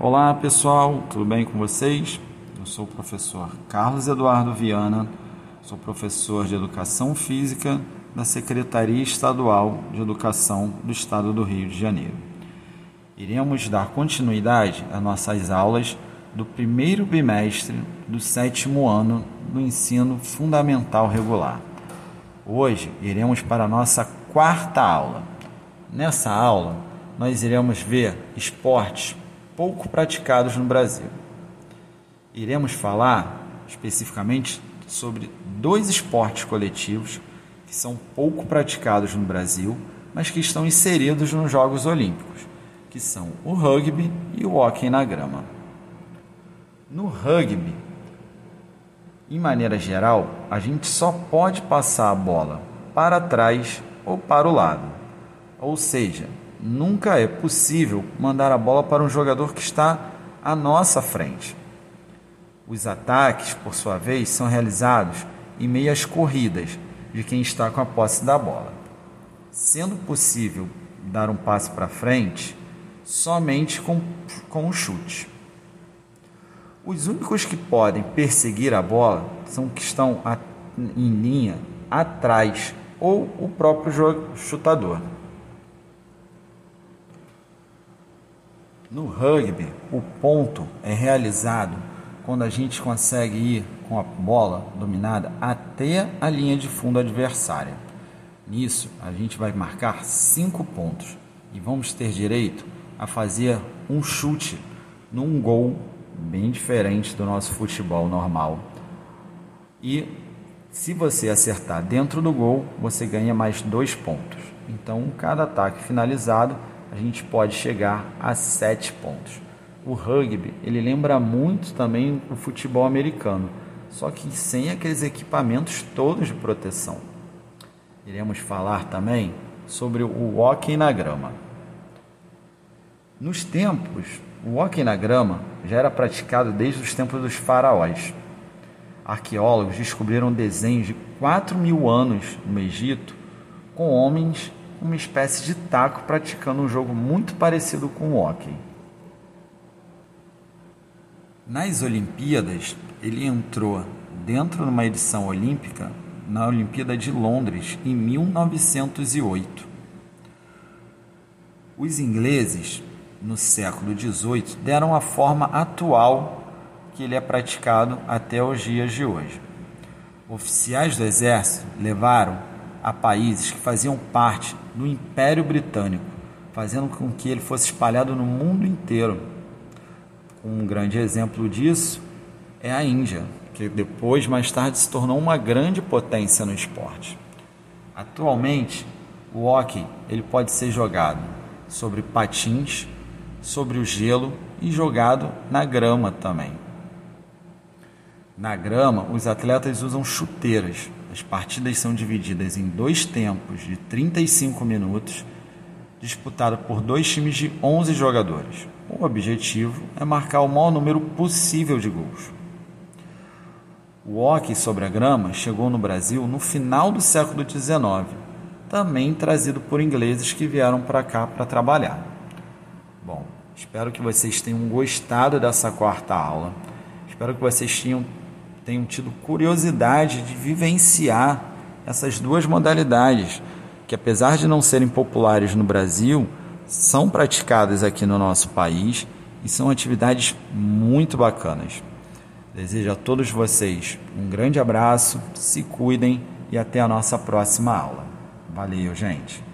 Olá pessoal, tudo bem com vocês? Eu sou o professor Carlos Eduardo Viana, sou professor de Educação Física da Secretaria Estadual de Educação do Estado do Rio de Janeiro. Iremos dar continuidade às nossas aulas do primeiro bimestre do sétimo ano do ensino fundamental regular. Hoje iremos para a nossa quarta aula. Nessa aula, nós iremos ver esportes pouco praticados no Brasil. Iremos falar especificamente sobre dois esportes coletivos que são pouco praticados no Brasil, mas que estão inseridos nos Jogos Olímpicos, que são o rugby e o hóquei na grama. No rugby, em maneira geral, a gente só pode passar a bola para trás ou para o lado. Ou seja, nunca é possível mandar a bola para um jogador que está à nossa frente. Os ataques, por sua vez, são realizados em meio às corridas de quem está com a posse da bola. Sendo possível dar um passe para frente somente com, com um chute. Os únicos que podem perseguir a bola são que estão a, em linha atrás ou o próprio chutador. No rugby, o ponto é realizado quando a gente consegue ir com a bola dominada até a linha de fundo adversária. Nisso, a gente vai marcar cinco pontos e vamos ter direito a fazer um chute num gol bem diferente do nosso futebol normal. E se você acertar dentro do gol, você ganha mais dois pontos. Então, cada ataque finalizado, a gente pode chegar a sete pontos. O rugby, ele lembra muito também o futebol americano, só que sem aqueles equipamentos todos de proteção. Iremos falar também sobre o hockey na grama. Nos tempos o hóquei na grama já era praticado desde os tempos dos faraós. Arqueólogos descobriram desenhos de 4 mil anos no Egito com homens uma espécie de taco praticando um jogo muito parecido com o hóquei. Nas Olimpíadas, ele entrou dentro de uma edição olímpica na Olimpíada de Londres em 1908. Os ingleses no século XVIII deram a forma atual que ele é praticado até os dias de hoje. Oficiais do exército levaram a países que faziam parte do Império Britânico, fazendo com que ele fosse espalhado no mundo inteiro. Um grande exemplo disso é a Índia, que depois, mais tarde, se tornou uma grande potência no esporte. Atualmente, o hockey ele pode ser jogado sobre patins sobre o gelo e jogado na grama também. Na grama, os atletas usam chuteiras. As partidas são divididas em dois tempos de 35 minutos, disputado por dois times de 11 jogadores. O objetivo é marcar o maior número possível de gols. O hockey sobre a grama chegou no Brasil no final do século XIX, também trazido por ingleses que vieram para cá para trabalhar. Bom, espero que vocês tenham gostado dessa quarta aula. Espero que vocês tenham, tenham tido curiosidade de vivenciar essas duas modalidades, que apesar de não serem populares no Brasil, são praticadas aqui no nosso país e são atividades muito bacanas. Desejo a todos vocês um grande abraço, se cuidem e até a nossa próxima aula. Valeu, gente!